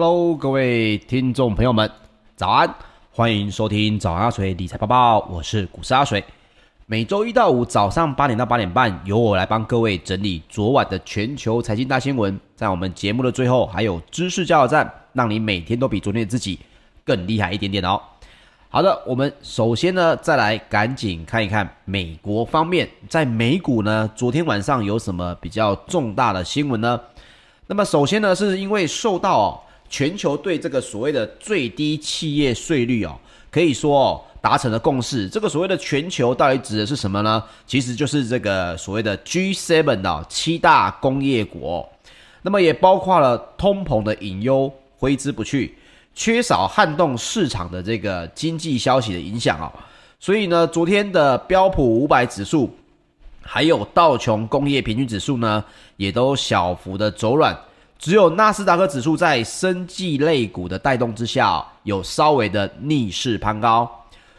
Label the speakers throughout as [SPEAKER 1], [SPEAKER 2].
[SPEAKER 1] Hello，各位听众朋友们，早安！欢迎收听早安阿水理财报报，我是股市阿水。每周一到五早上八点到八点半，由我来帮各位整理昨晚的全球财经大新闻。在我们节目的最后，还有知识加油站，让你每天都比昨天的自己更厉害一点点哦。好的，我们首先呢，再来赶紧看一看美国方面，在美股呢，昨天晚上有什么比较重大的新闻呢？那么首先呢，是因为受到哦。全球对这个所谓的最低企业税率哦，可以说哦达成了共识。这个所谓的全球到底指的是什么呢？其实就是这个所谓的 G7 的七大工业国，那么也包括了通膨的隐忧挥之不去，缺少撼动市场的这个经济消息的影响哦。所以呢，昨天的标普五百指数还有道琼工业平均指数呢，也都小幅的走软。只有纳斯达克指数在生技类股的带动之下，有稍微的逆势攀高，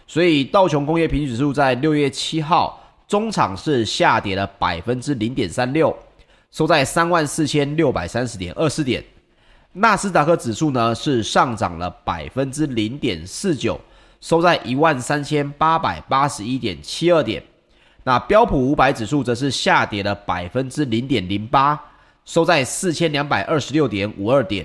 [SPEAKER 1] 所以道琼工业平均指数在六月七号中场是下跌了百分之零点三六，收在三万四千六百三十点二四点。纳斯达克指数呢是上涨了百分之零点四九，收在一万三千八百八十一点七二点。那标普五百指数则是下跌了百分之零点零八。收在四千两百二十六点五二点，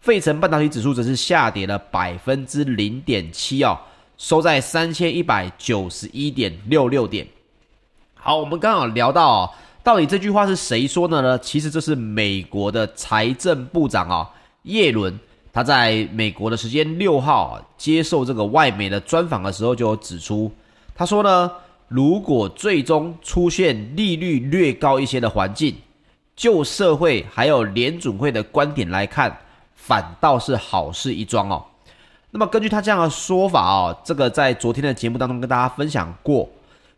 [SPEAKER 1] 费城半导体指数则是下跌了百分之零点七哦，收在三千一百九十一点六六点。好，我们刚好聊到哦，到底这句话是谁说的呢？其实这是美国的财政部长哦，耶伦，他在美国的时间六号接受这个外媒的专访的时候就指出，他说呢，如果最终出现利率略高一些的环境。就社会还有联准会的观点来看，反倒是好事一桩哦。那么根据他这样的说法哦，这个在昨天的节目当中跟大家分享过。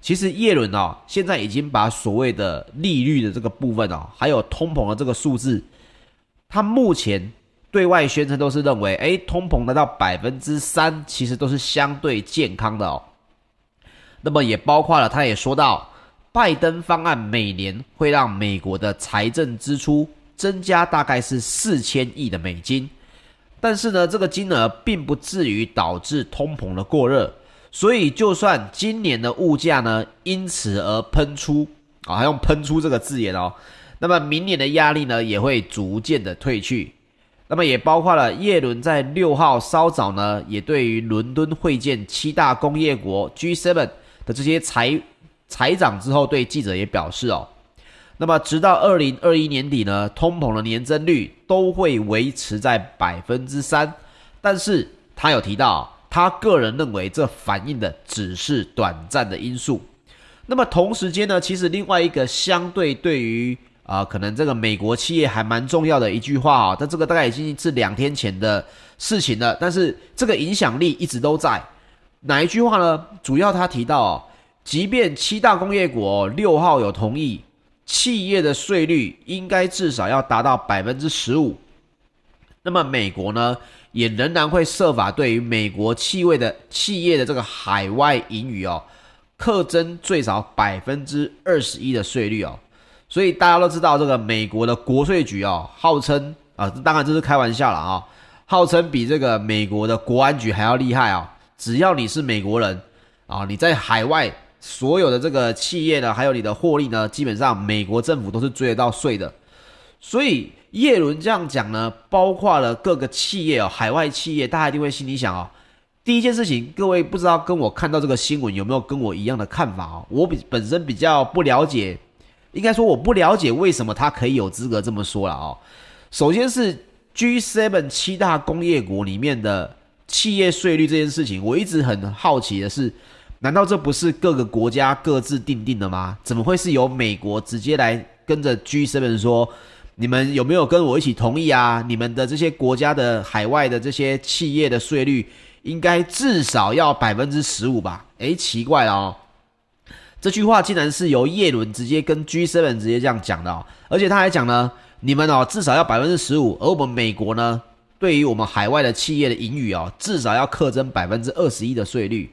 [SPEAKER 1] 其实叶伦哦，现在已经把所谓的利率的这个部分哦，还有通膨的这个数字，他目前对外宣称都是认为，诶，通膨达到百分之三，其实都是相对健康的哦。那么也包括了，他也说到。拜登方案每年会让美国的财政支出增加大概是四千亿的美金，但是呢，这个金额并不至于导致通膨的过热，所以就算今年的物价呢因此而喷出啊，还用喷出这个字眼哦，那么明年的压力呢也会逐渐的退去，那么也包括了叶伦在六号稍早呢也对于伦敦会见七大工业国 G7 的这些财。财长之后对记者也表示哦，那么直到二零二一年底呢，通膨的年增率都会维持在百分之三，但是他有提到，他个人认为这反映的只是短暂的因素。那么同时间呢，其实另外一个相对对于啊、可能这个美国企业还蛮重要的一句话啊、哦，但这个大概已经是两天前的事情了，但是这个影响力一直都在。哪一句话呢？主要他提到。即便七大工业国六号有同意，企业的税率应该至少要达到百分之十五，那么美国呢，也仍然会设法对于美国企业的企业的这个海外盈余哦，课征最少百分之二十一的税率哦。所以大家都知道，这个美国的国税局哦，号称啊，当然这是开玩笑了啊，号称比这个美国的国安局还要厉害啊。只要你是美国人啊，你在海外。所有的这个企业呢，还有你的获利呢，基本上美国政府都是追得到税的。所以叶伦这样讲呢，包括了各个企业哦，海外企业，大家一定会心里想哦，第一件事情，各位不知道跟我看到这个新闻有没有跟我一样的看法哦？我比本身比较不了解，应该说我不了解为什么他可以有资格这么说了哦。首先是 G7 七大工业国里面的企业税率这件事情，我一直很好奇的是。难道这不是各个国家各自定定的吗？怎么会是由美国直接来跟着 G7 说，你们有没有跟我一起同意啊？你们的这些国家的海外的这些企业的税率应该至少要百分之十五吧？诶，奇怪哦，这句话竟然是由叶伦直接跟 G7 直接这样讲的哦，而且他还讲呢，你们哦至少要百分之十五，而我们美国呢，对于我们海外的企业的盈余哦，至少要课征百分之二十一的税率。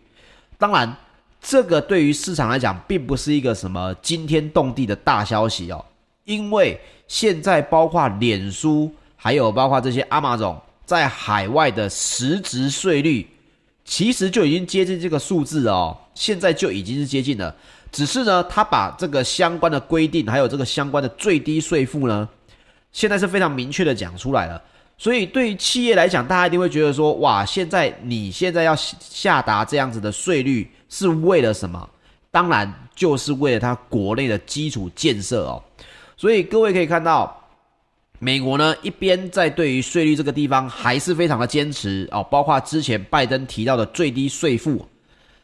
[SPEAKER 1] 当然，这个对于市场来讲，并不是一个什么惊天动地的大消息哦。因为现在包括脸书，还有包括这些 Amazon，在海外的实质税率，其实就已经接近这个数字哦。现在就已经是接近了，只是呢，他把这个相关的规定，还有这个相关的最低税负呢，现在是非常明确的讲出来了。所以对于企业来讲，大家一定会觉得说，哇，现在你现在要下达这样子的税率是为了什么？当然就是为了它国内的基础建设哦。所以各位可以看到，美国呢一边在对于税率这个地方还是非常的坚持哦，包括之前拜登提到的最低税负，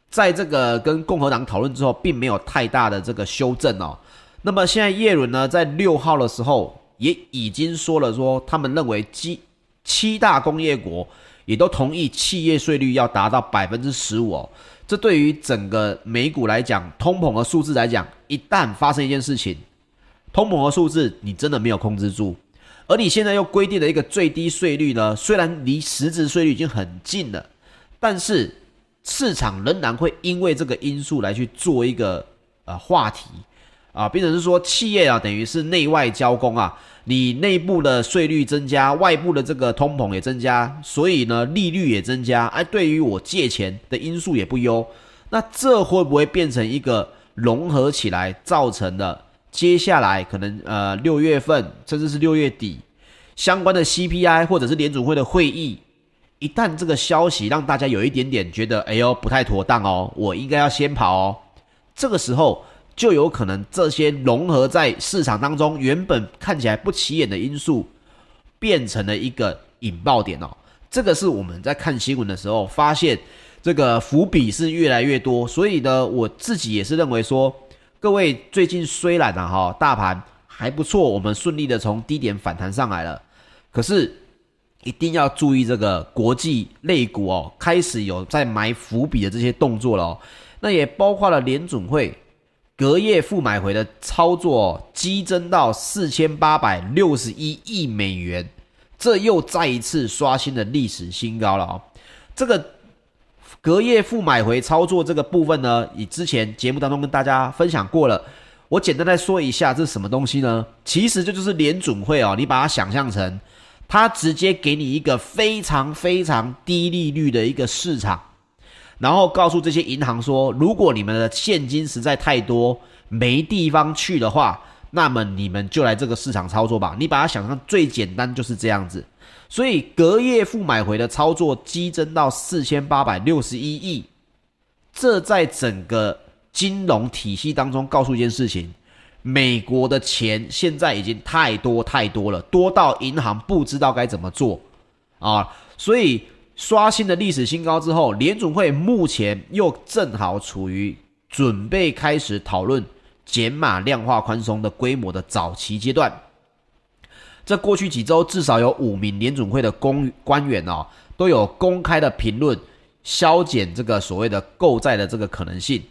[SPEAKER 1] 在这个跟共和党讨论之后，并没有太大的这个修正哦。那么现在耶伦呢，在六号的时候。也已经说了说，他们认为七七大工业国也都同意企业税率要达到百分之十五哦。这对于整个美股来讲，通膨的数字来讲，一旦发生一件事情，通膨的数字你真的没有控制住，而你现在又规定了一个最低税率呢，虽然离实质税率已经很近了，但是市场仍然会因为这个因素来去做一个呃话题啊，变成是说企业啊，等于是内外交工啊。你内部的税率增加，外部的这个通膨也增加，所以呢，利率也增加。哎，对于我借钱的因素也不优。那这会不会变成一个融合起来造成的？接下来可能呃六月份甚至是六月底相关的 CPI 或者是联准会的会议，一旦这个消息让大家有一点点觉得哎呦不太妥当哦，我应该要先跑哦。这个时候。就有可能这些融合在市场当中，原本看起来不起眼的因素，变成了一个引爆点哦。这个是我们在看新闻的时候发现，这个伏笔是越来越多。所以呢，我自己也是认为说，各位最近虽然啊哈大盘还不错，我们顺利的从低点反弹上来了，可是一定要注意这个国际类股哦，开始有在埋伏笔的这些动作了哦。那也包括了联准会。隔夜负买回的操作激增到四千八百六十一亿美元，这又再一次刷新了历史新高了哦。这个隔夜负买回操作这个部分呢，以之前节目当中跟大家分享过了。我简单再说一下，这是什么东西呢？其实这就是联准会哦，你把它想象成，它直接给你一个非常非常低利率的一个市场。然后告诉这些银行说，如果你们的现金实在太多，没地方去的话，那么你们就来这个市场操作吧。你把它想象最简单就是这样子。所以隔夜负买回的操作激增到四千八百六十一亿，这在整个金融体系当中告诉一件事情：美国的钱现在已经太多太多了，多到银行不知道该怎么做啊。所以。刷新了历史新高之后，联准会目前又正好处于准备开始讨论减码量化宽松的规模的早期阶段。这过去几周，至少有五名联准会的公官员哦，都有公开的评论削减这个所谓的购债的这个可能性。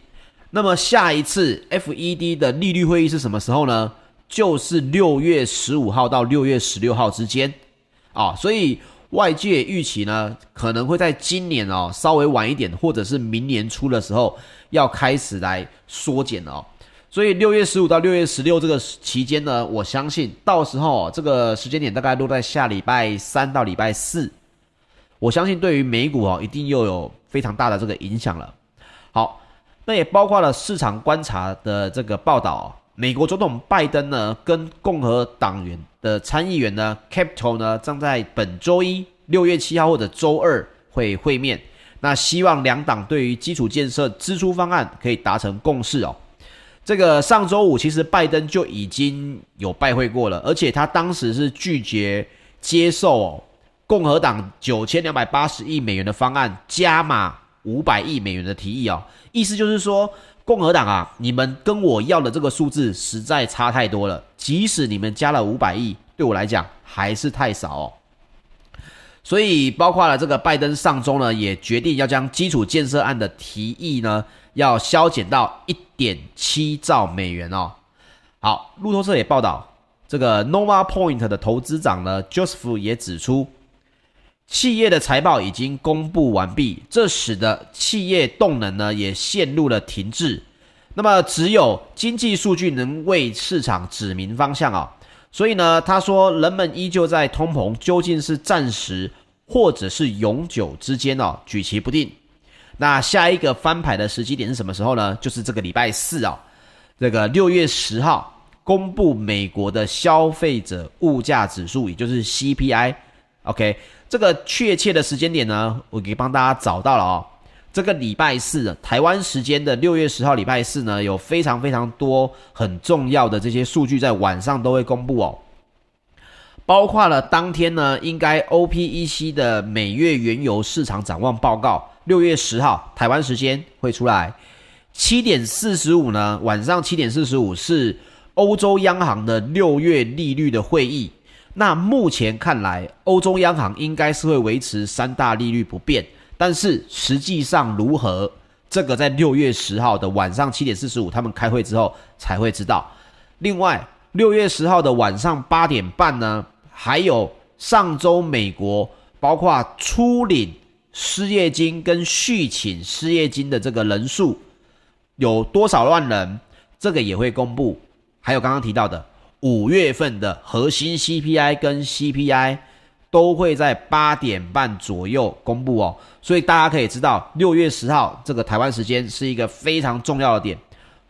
[SPEAKER 1] 那么下一次 FED 的利率会议是什么时候呢？就是六月十五号到六月十六号之间啊，所以。外界预期呢，可能会在今年哦稍微晚一点，或者是明年初的时候要开始来缩减哦。所以六月十五到六月十六这个期间呢，我相信到时候这个时间点大概落在下礼拜三到礼拜四，我相信对于美股哦一定又有非常大的这个影响了。好，那也包括了市场观察的这个报道。美国总统拜登呢，跟共和党员的参议员呢，Capito 呢，将在本周一六月七号或者周二会会面。那希望两党对于基础建设支出方案可以达成共识哦。这个上周五其实拜登就已经有拜会过了，而且他当时是拒绝接受哦共和党九千两百八十亿美元的方案加码五百亿美元的提议哦，意思就是说。共和党啊，你们跟我要的这个数字实在差太多了。即使你们加了五百亿，对我来讲还是太少哦。所以，包括了这个拜登上周呢，也决定要将基础建设案的提议呢，要削减到一点七兆美元哦。好，路透社也报道，这个 Nova Point 的投资长呢，Joseph 也指出。企业的财报已经公布完毕，这使得企业动能呢也陷入了停滞。那么，只有经济数据能为市场指明方向啊。所以呢，他说，人们依旧在通膨究竟是暂时或者是永久之间哦，举棋不定。那下一个翻牌的时机点是什么时候呢？就是这个礼拜四哦，这个六月十号公布美国的消费者物价指数，也就是 CPI。OK，这个确切的时间点呢，我给帮大家找到了哦。这个礼拜四，台湾时间的六月十号礼拜四呢，有非常非常多很重要的这些数据在晚上都会公布哦，包括了当天呢，应该 OPEC 的每月原油市场展望报告，六月十号台湾时间会出来。七点四十五呢，晚上七点四十五是欧洲央行的六月利率的会议。那目前看来，欧洲央行应该是会维持三大利率不变。但是实际上如何，这个在六月十号的晚上七点四十五，他们开会之后才会知道。另外，六月十号的晚上八点半呢，还有上周美国包括初领失业金跟续请失业金的这个人数有多少万人，这个也会公布。还有刚刚提到的五月份的核心 CPI 跟 CPI。都会在八点半左右公布哦，所以大家可以知道，六月十号这个台湾时间是一个非常重要的点。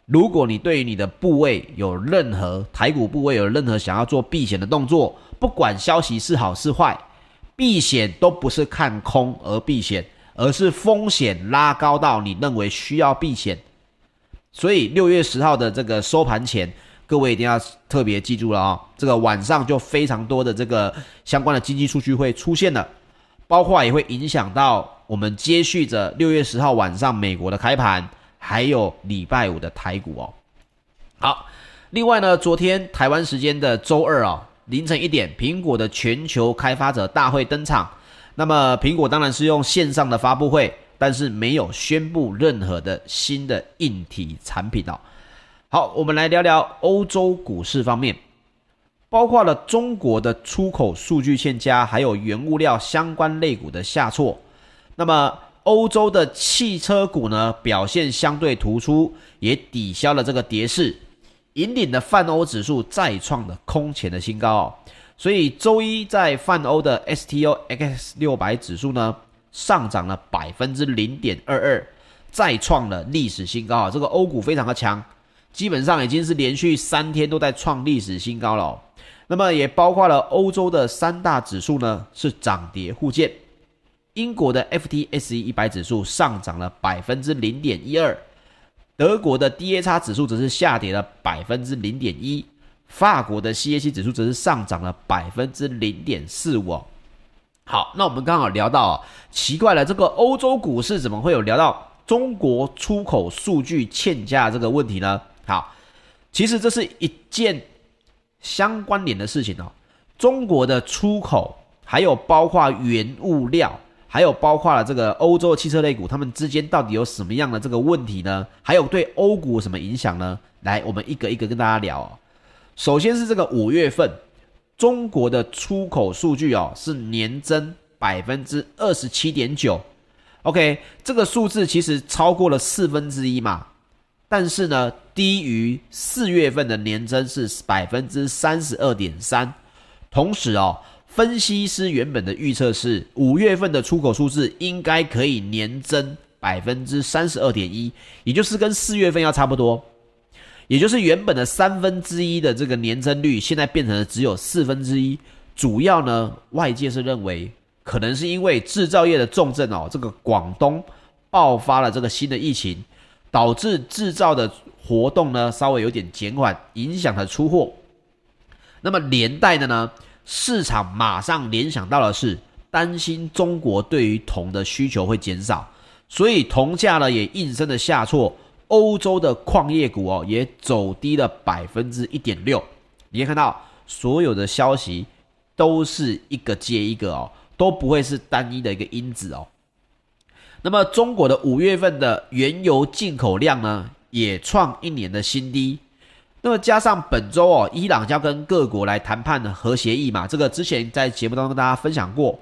[SPEAKER 1] 如果你对于你的部位有任何台股部位有任何想要做避险的动作，不管消息是好是坏，避险都不是看空而避险，而是风险拉高到你认为需要避险。所以六月十号的这个收盘前。各位一定要特别记住了啊、这个晚上就非常多的这个相关的经济数据会出现了，包括也会影响到我们接续着六月十号晚上美国的开盘，还有礼拜五的台股哦。好，另外呢，昨天台湾时间的周二啊、凌晨一点，苹果的全球开发者大会登场。那么苹果当然是用线上的发布会，但是没有宣布任何的新的硬体产品哦。好，我们来聊聊欧洲股市方面，包括了中国的出口数据欠佳，还有原物料相关类股的下挫。那么，欧洲的汽车股呢，表现相对突出，也抵消了这个跌势，引领的泛欧指数再创了空前的新高哦。所以，周一在泛欧的 STOXX 六百指数呢，上涨了百分之零点二二，再创了历史新高啊！这个欧股非常的强。基本上已经是连续三天都在创历史新高了，那么也包括了欧洲的三大指数呢，是涨跌互见。英国的 FTSE 一百指数上涨了百分之零点一二，德国的 DAX 指数则是下跌了百分之零点一，法国的 CAC 指数则是上涨了百分之零点四五哦。好，那我们刚好聊到哦，奇怪了，这个欧洲股市怎么会有聊到中国出口数据欠佳这个问题呢？好，其实这是一件相关联的事情哦。中国的出口，还有包括原物料，还有包括了这个欧洲汽车类股，它们之间到底有什么样的这个问题呢？还有对欧股有什么影响呢？来，我们一个一个跟大家聊哦。首先是这个五月份中国的出口数据哦，是年增百分之二十七点九。OK，这个数字其实超过了四分之一嘛。但是呢，低于四月份的年增是百分之三十二点三。同时哦，分析师原本的预测是五月份的出口数字应该可以年增百分之三十二点一，也就是跟四月份要差不多。也就是原本的三分之一的这个年增率，现在变成了只有四分之一。主要呢，外界是认为可能是因为制造业的重镇哦，这个广东爆发了这个新的疫情。导致制造的活动呢，稍微有点减缓，影响了出货。那么连带的呢，市场马上联想到的是担心中国对于铜的需求会减少，所以铜价呢也应声的下挫。欧洲的矿业股哦也走低了百分之一点六。你可以看到所有的消息都是一个接一个哦，都不会是单一的一个因子哦。那么中国的五月份的原油进口量呢，也创一年的新低。那么加上本周哦，伊朗将跟各国来谈判的核协议嘛，这个之前在节目当中跟大家分享过。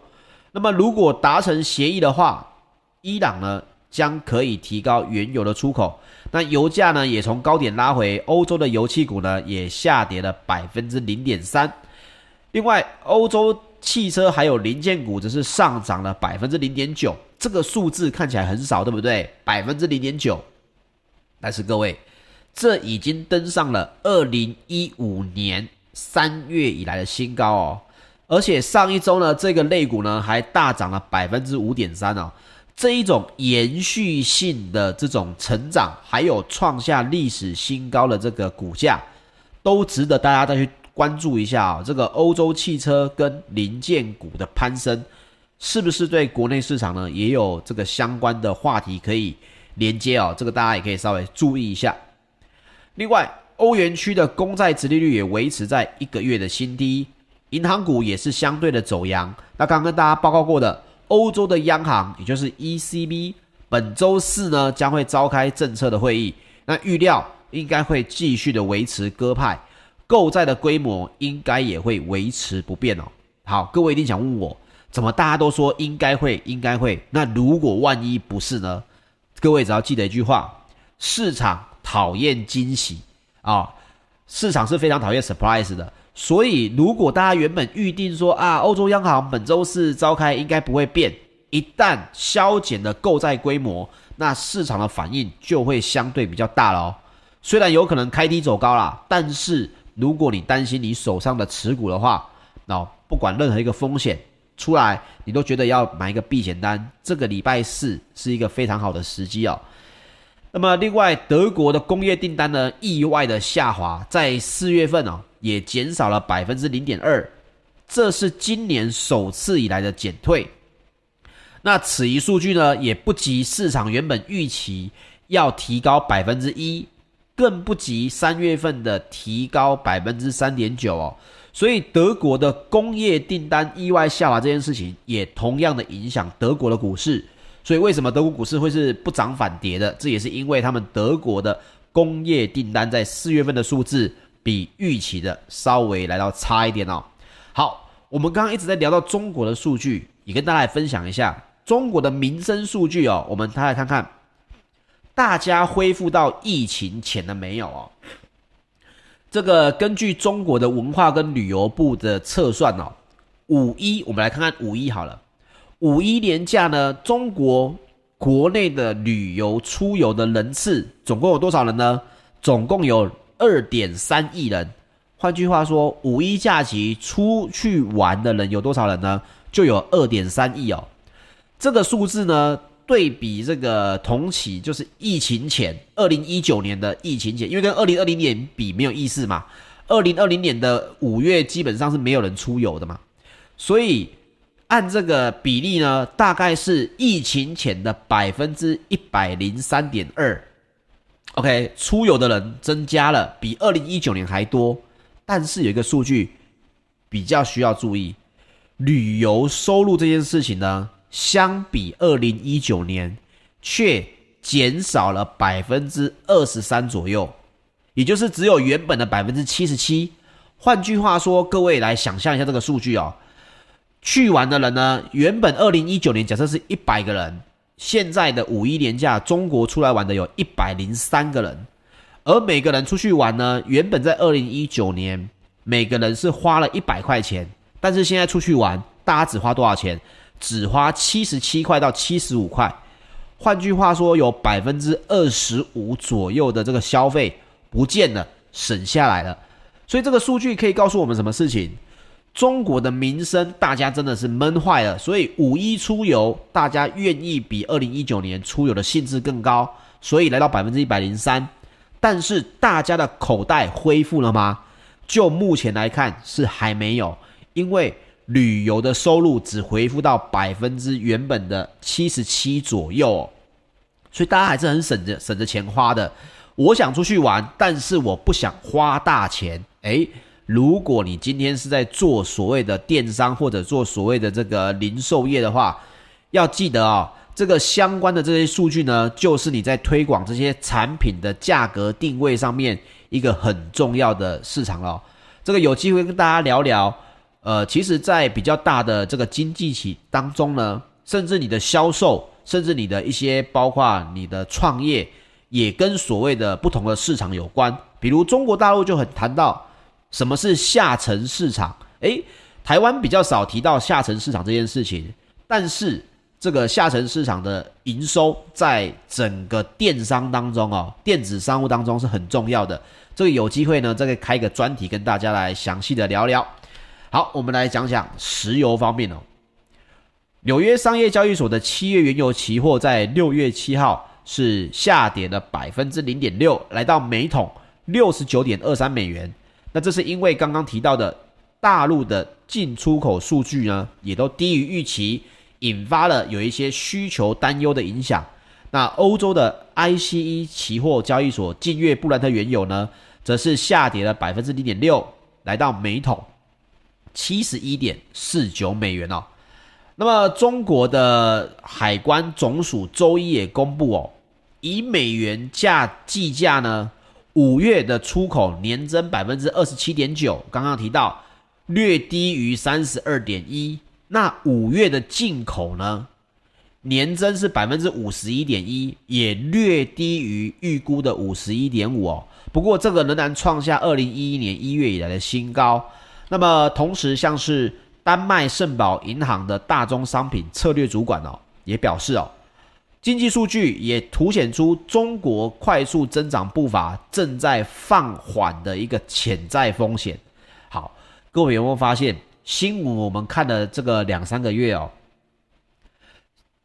[SPEAKER 1] 那么如果达成协议的话，伊朗呢将可以提高原油的出口，那油价呢也从高点拉回，欧洲的油气股呢也下跌了百分之零点三。另外，欧洲汽车还有零件股则是上涨了百分之零点九，这个数字看起来很少，对不对？百分之零点九，但是各位，这已经登上了二零一五年三月以来的新高哦。而且上一周呢，这个类股呢还大涨了百分之五点三哦。这一种延续性的这种成长，还有创下历史新高的这个股价，都值得大家再去关注一下啊。这个欧洲汽车跟零件股的攀升，是不是对国内市场呢也有这个相关的话题可以连接哦？这个大家也可以稍微注意一下。另外，欧元区的公债殖利率也维持在一个月的新低。银行股也是相对的走扬。那刚刚跟大家报告过的，欧洲的央行也就是 ECB，本周四呢将会召开政策的会议。那预料应该会继续的维持鸽派，购债的规模应该也会维持不变哦。好，各位一定想问我，怎么大家都说应该会，应该会？那如果万一不是呢？各位只要记得一句话：市场讨厌惊喜啊、市场是非常讨厌 surprise 的。所以，如果大家原本预定说啊，欧洲央行本周四召开应该不会变，一旦削减了购债规模，那市场的反应就会相对比较大了哦。虽然有可能开低走高啦，但是如果你担心你手上的持股的话，那不管任何一个风险出来，你都觉得要买一个避险单，这个礼拜四是一个非常好的时机哦。那么，另外德国的工业订单呢，意外的下滑，在四月份哦。也减少了百分之零点二，这是今年首次以来的减退。那此一数据呢，也不及市场原本预期要提高百分之一，更不及三月份的提高百分之三点九哦。所以德国的工业订单意外下滑这件事情，也同样的影响德国的股市。所以为什么德国股市会是不涨反跌的？这也是因为他们德国的工业订单在四月份的数字。比预期的稍微来到差一点哦。好，我们刚刚一直在聊到中国的数据，也跟大家来分享一下中国的民生数据哦。我们再来看看，大家恢复到疫情前了没有哦？这个根据中国的文化跟旅游部的测算哦，五一我们来看看五一好了。五一连假呢，中国国内的旅游出游的人次总共有多少人呢？总共有。二点三亿人，换句话说，五一假期出去玩的人有多少人呢？就有二点三亿哦。这个数字呢，对比这个同期，就是疫情前二零一九年的疫情前，因为跟二零二零年比没有意思嘛。二零二零年的五月基本上是没有人出游的嘛，所以按这个比例呢，大概是疫情前的百分之一百零三点二。OK，出游的人增加了，比二零一九年还多。但是有一个数据比较需要注意，旅游收入这件事情呢，相比二零一九年却减少了百分之二十三左右，也就是只有原本的百分之七十七。换句话说，各位来想象一下这个数据哦，去玩的人呢，原本二零一九年假设是一百个人。现在的五一连假，中国出来玩的有一百零三个人，而每个人出去玩呢，原本在二零一九年每个人是花了一百块钱，但是现在出去玩，大家只花多少钱？只花七十七块到七十五块。换句话说，有百分之二十五左右的这个消费不见了，省下来了。所以这个数据可以告诉我们什么事情？中国的民生，大家真的是闷坏了，所以五一出游，大家愿意比二零一九年出游的兴致更高，所以来到百分之一百零三。但是大家的口袋恢复了吗？就目前来看是还没有，因为旅游的收入只恢复到百分之原本的七十七左右哦，所以大家还是很省着省着钱花的。我想出去玩，但是我不想花大钱，诶。如果你今天是在做所谓的电商或者做所谓的这个零售业的话，要记得、哦，这个相关的这些数据呢，就是你在推广这些产品的价格定位上面一个很重要的市场了。这个有机会跟大家聊聊。呃，其实，在比较大的这个经济体当中呢，甚至你的销售，甚至你的一些包括你的创业，也跟所谓的不同的市场有关。比如中国大陆就很谈到。什么是下沉市场？诶，台湾比较少提到下沉市场这件事情，但是这个下沉市场的营收在整个电商当中哦，电子商务当中是很重要的。这个有机会呢，再开一个专题跟大家来详细的聊聊。好，我们来讲讲石油方面哦。纽约商业交易所的七月原油期货在六月七号是下跌了百分之零点六，来到每桶六十九点二三美元。那这是因为刚刚提到的大陆的进出口数据呢，也都低于预期，引发了有一些需求担忧的影响。那欧洲的 ICE 期货交易所近月布兰特原油呢，则是下跌了百分之零点六，来到每桶七十一点四九美元哦。那么，中国的海关总署周一也公布哦，以美元价计价呢，五月的出口年增百分之二十七点九，刚刚提到略低于三十二点一。那五月的进口呢，年增是百分之五十一点一，也略低于预估的五十一点五哦。不过，这个仍然创下二零一一年一月以来的新高。那么，同时像是。丹麦圣保银行的大宗商品策略主管哦，也表示哦，经济数据也凸显出中国快速增长步伐正在放缓的一个潜在风险。好，各位有没有发现新闻？我们看了这个两三个月哦，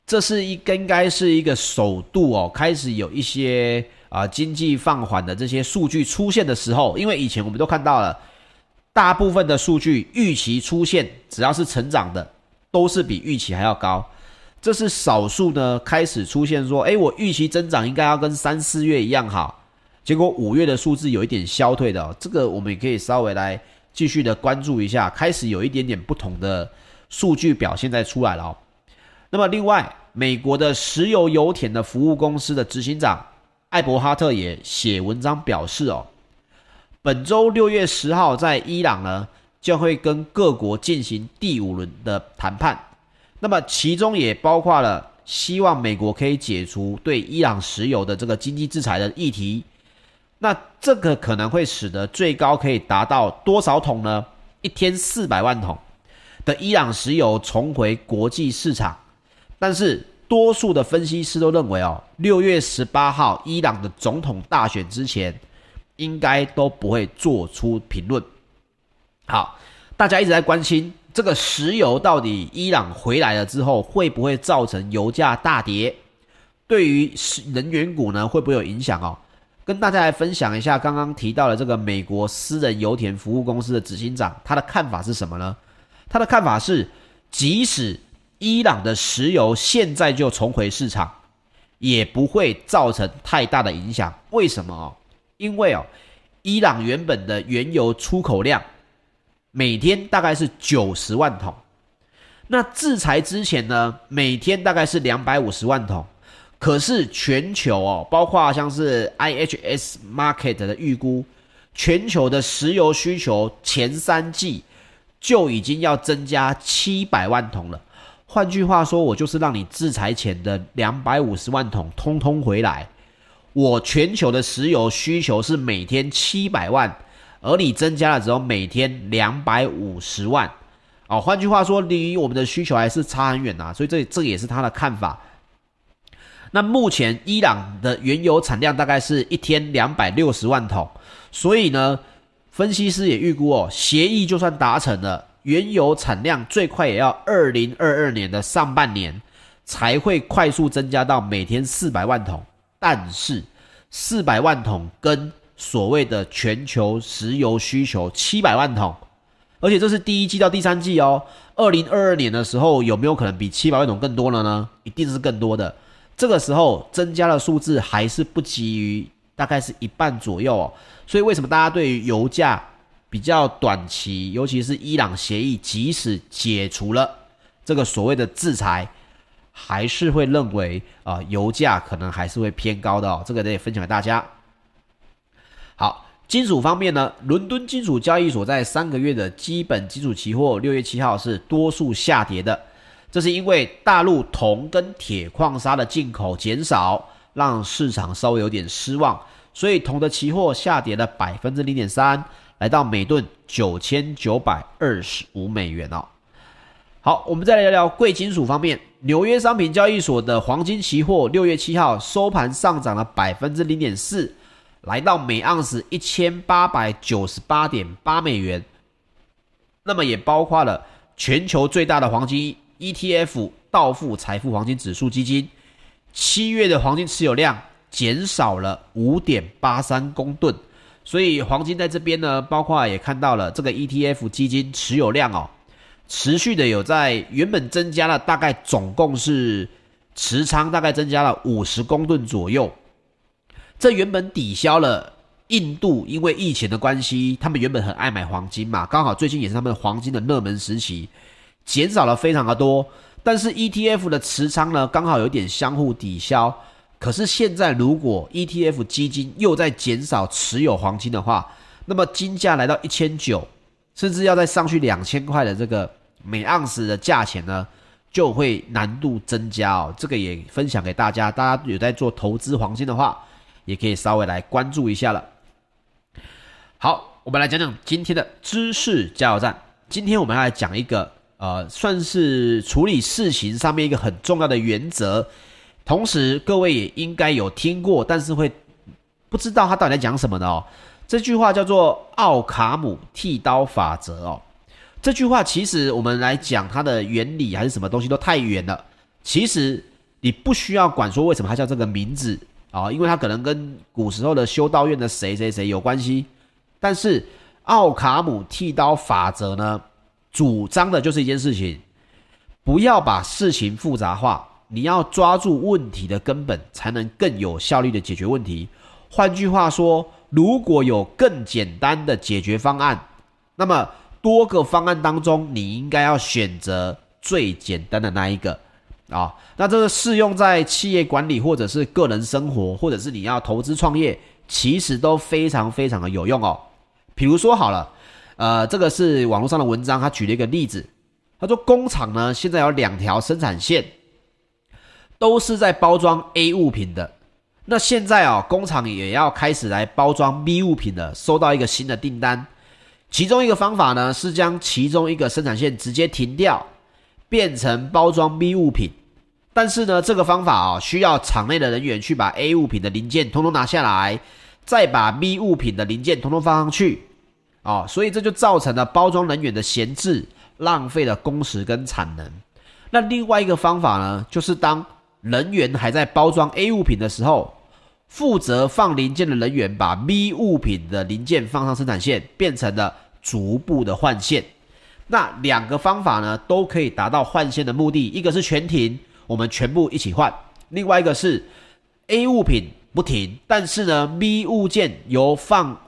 [SPEAKER 1] 这是一应该是一个首度哦，开始有一些啊经济放缓的这些数据出现的时候，因为以前我们都看到了。大部分的数据预期出现，只要是成长的，都是比预期还要高。这是少数呢，开始出现说，诶，我预期增长应该要跟三四月一样好，结果五月的数字有一点消退的哦。这个我们也可以稍微来继续的关注一下，开始有一点点不同的数据表现在出来了哦。那么另外，美国的石油油田的服务公司的执行长艾伯哈特也写文章表示哦。本周六月十号，在伊朗呢，将会跟各国进行第五轮的谈判。那么其中也包括了希望美国可以解除对伊朗石油的这个经济制裁的议题。那这个可能会使得最高可以达到多少桶呢？一天四百万桶的伊朗石油重回国际市场。但是多数的分析师都认为哦，六月十八号伊朗的总统大选之前。应该都不会做出评论。好，大家一直在关心这个石油到底伊朗回来了之后会不会造成油价大跌？对于能源股呢，会不会有影响哦？跟大家来分享一下刚刚提到的这个美国私人油田服务公司的执行长，他的看法是什么呢？他的看法是，即使伊朗的石油现在就重回市场，也不会造成太大的影响。为什么哦？因为哦，伊朗原本的原油出口量每天大概是九十万桶，那制裁之前呢，每天大概是两百五十万桶。可是全球哦，包括像是 IHS Market 的预估，全球的石油需求前三季就已经要增加七百万桶了。换句话说，我就是让你制裁前的两百五十万桶通通回来。我全球的石油需求是每天七百万，而你增加了只有每天两百五十万，哦，换句话说，离我们的需求还是差很远呐，所以这这也是他的看法。那目前伊朗的原油产量大概是一天两百六十万桶，所以呢，分析师也预估哦，协议就算达成了，原油产量最快也要二零二二年的上半年才会快速增加到每天四百万桶。但是，四百万桶跟所谓的全球石油需求七百万桶，而且这是第一季到第三季哦。二零二二年的时候，有没有可能比七百万桶更多了呢？一定是更多的。这个时候增加的数字还是不及于大概是一半左右哦。所以为什么大家对于油价比较短期，尤其是伊朗协议，即使解除了这个所谓的制裁？还是会认为啊、油价可能还是会偏高的哦，这个得分享给大家。好，金属方面呢，伦敦金属交易所在三个月的基本金属期货六月七号是多数下跌的，这是因为大陆铜跟铁矿砂的进口减少，让市场稍微有点失望，所以铜的期货下跌了百分之零点三，来到每吨九千九百二十五美元哦。好，我们再来聊聊贵金属方面。纽约商品交易所的黄金期货六月七号收盘上涨了百分之零点四，来到每盎司一千八百九十八点八美元。那么也包括了全球最大的黄金 ETF 道富财富黄金指数基金，七月的黄金持有量减少了五点八三公吨。所以黄金在这边呢，包括也看到了这个 ETF 基金持有量哦。持续的有在原本增加了大概总共是持仓大概增加了五十公吨左右，这原本抵消了印度因为疫情的关系，他们原本很爱买黄金嘛，刚好最近也是他们黄金的热门时期，减少了非常的多。但是 ETF 的持仓呢，刚好有点相互抵消。可是现在如果 ETF 基金又在减少持有黄金的话，那么金价来到一千九。甚至要再上去两千块的这个每盎司的价钱呢，就会难度增加哦。这个也分享给大家，大家有在做投资黄金的话，也可以稍微来关注一下了。好，我们来讲讲今天的知识加油站。今天我们要来讲一个呃，算是处理事情上面一个很重要的原则，同时各位也应该有听过，但是会不知道它到底在讲什么的哦。这句话叫做奥卡姆剃刀法则哦。这句话其实我们来讲它的原理还是什么东西都太远了。其实你不需要管说为什么它叫这个名字啊，因为它可能跟古时候的修道院的谁谁谁有关系。但是奥卡姆剃刀法则呢，主张的就是一件事情：不要把事情复杂化，你要抓住问题的根本，才能更有效率的解决问题。换句话说。如果有更简单的解决方案，那么多个方案当中，你应该要选择最简单的那一个啊。那这个适用在企业管理，或者是个人生活，或者是你要投资创业，其实都非常非常的有用哦。比如说好了，呃，这个是网络上的文章，他举了一个例子，他说工厂呢现在有两条生产线，都是在包装 A 物品的。那现在啊，工厂也要开始来包装 B 物品了。收到一个新的订单，其中一个方法呢是将其中一个生产线直接停掉，变成包装 B 物品。但是呢，这个方法啊，需要厂内的人员去把 A 物品的零件通通拿下来，再把 B 物品的零件通通放上去。啊，所以这就造成了包装人员的闲置，浪费了工时跟产能。那另外一个方法呢，就是当人员还在包装 A 物品的时候，负责放零件的人员把 B 物品的零件放上生产线，变成了逐步的换线。那两个方法呢，都可以达到换线的目的。一个是全停，我们全部一起换；另外一个是 A 物品不停，但是呢，B 物件由放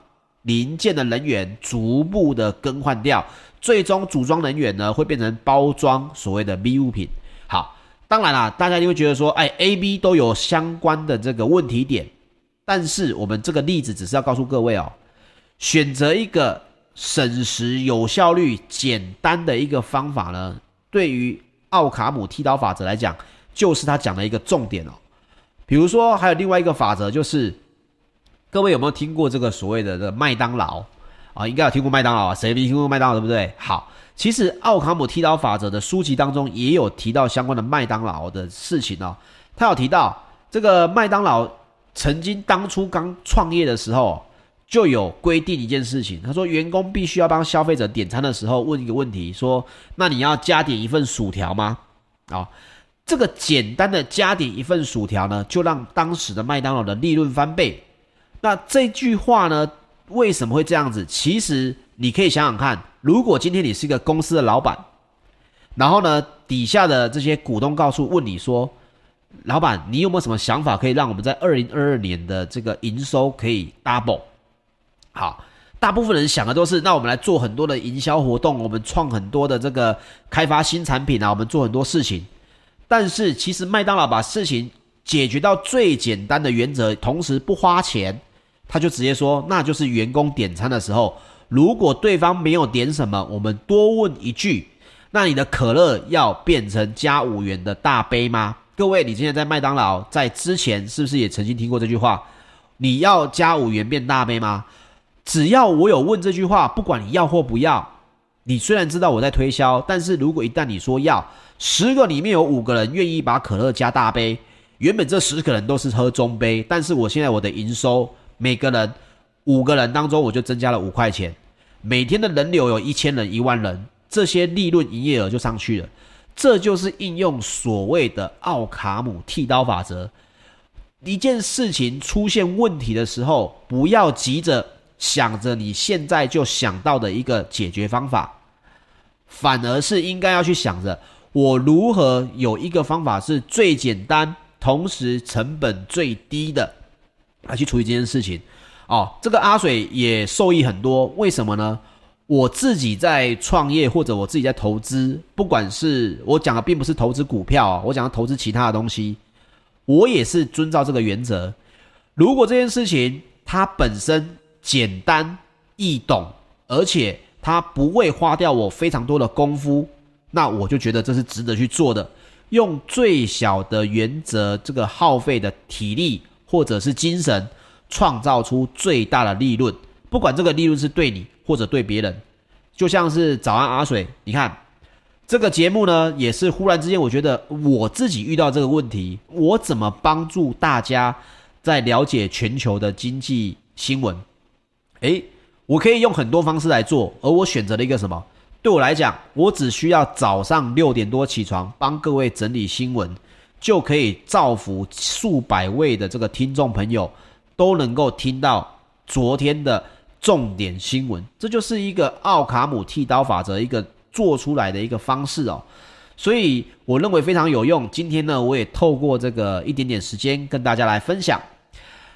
[SPEAKER 1] 零件的人员逐步的更换掉，最终组装人员呢会变成包装所谓的 B 物品。好，当然啦，大家就会觉得说，哎，A、B 都有相关的这个问题点。但是我们这个例子只是要告诉各位哦，选择一个省时、有效率、简单的一个方法呢，对于奥卡姆剃刀法则来讲，就是他讲的一个重点哦。比如说，还有另外一个法则，就是各位有没有听过这个所谓的这个麦当劳啊？应该有听过麦当劳啊，谁没听过麦当劳，对不对？好，其实奥卡姆剃刀法则的书籍当中也有提到相关的麦当劳的事情哦。他有提到这个麦当劳。曾经当初刚创业的时候，就有规定一件事情。他说，员工必须要帮消费者点餐的时候问一个问题：说，那你要加点一份薯条吗？啊，这个简单的加点一份薯条呢，就让当时的麦当劳的利润翻倍。那这句话呢，为什么会这样子？其实你可以想想看，如果今天你是一个公司的老板，然后呢，底下的这些股东告诉问你说。老板，你有没有什么想法可以让我们在二零二二年的这个营收可以 double？好，大部分人想的都是，那我们来做很多的营销活动，我们创很多的这个开发新产品啊，我们做很多事情。但是其实麦当劳把事情解决到最简单的原则，同时不花钱，他就直接说，那就是员工点餐的时候，如果对方没有点什么，我们多问一句，那你的可乐要变成加五元的大杯吗？各位，你今天在麦当劳，在之前是不是也曾经听过这句话？你要加五元变大杯吗？只要我有问这句话，不管你要或不要，你虽然知道我在推销，但是如果一旦你说要，十个里面有五个人愿意把可乐加大杯，原本这十个人都是喝中杯，但是我现在我的营收，每个人五个人当中我就增加了五块钱，每天的人流有一千人、一万人，这些利润营业额就上去了。这就是应用所谓的奥卡姆剃刀法则。一件事情出现问题的时候，不要急着想着你现在就想到的一个解决方法，反而是应该要去想着我如何有一个方法是最简单，同时成本最低的来去处理这件事情。哦，这个阿水也受益很多，为什么呢？我自己在创业或者我自己在投资，不管是我讲的并不是投资股票，我讲的投资其他的东西。我也是遵照这个原则。如果这件事情它本身简单易懂，而且它不会花掉我非常多的功夫，那我就觉得这是值得去做的。用最小的原则，这个耗费的体力或者是精神，创造出最大的利润。不管这个利润是对你或者对别人，就像是早安阿水，你看。这个节目呢，也是忽然之间，我觉得我自己遇到这个问题，我怎么帮助大家在了解全球的经济新闻？诶，我可以用很多方式来做，而我选择了一个什么？对我来讲，我只需要早上六点多起床，帮各位整理新闻，就可以造福数百位的这个听众朋友，都能够听到昨天的重点新闻。这就是一个奥卡姆剃刀法则，一个。做出来的一个方式哦，所以我认为非常有用。今天呢，我也透过这个一点点时间跟大家来分享。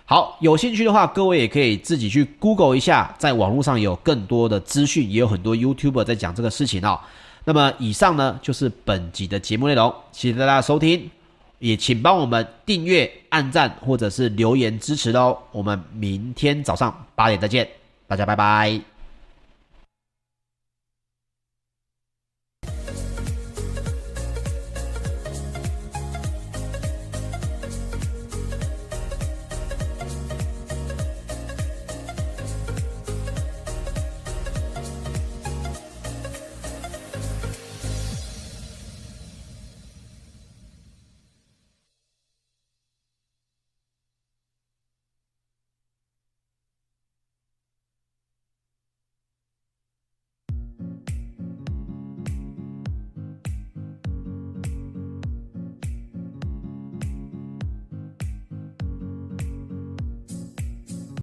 [SPEAKER 1] 好，有兴趣的话，各位也可以自己去 Google 一下，在网络上有更多的资讯，也有很多 YouTuber 在讲这个事情哦。那么以上呢，就是本集的节目内容，谢谢大家收听，也请帮我们订阅、按赞或者是留言支持哦。我们明天早上八点再见，大家拜拜。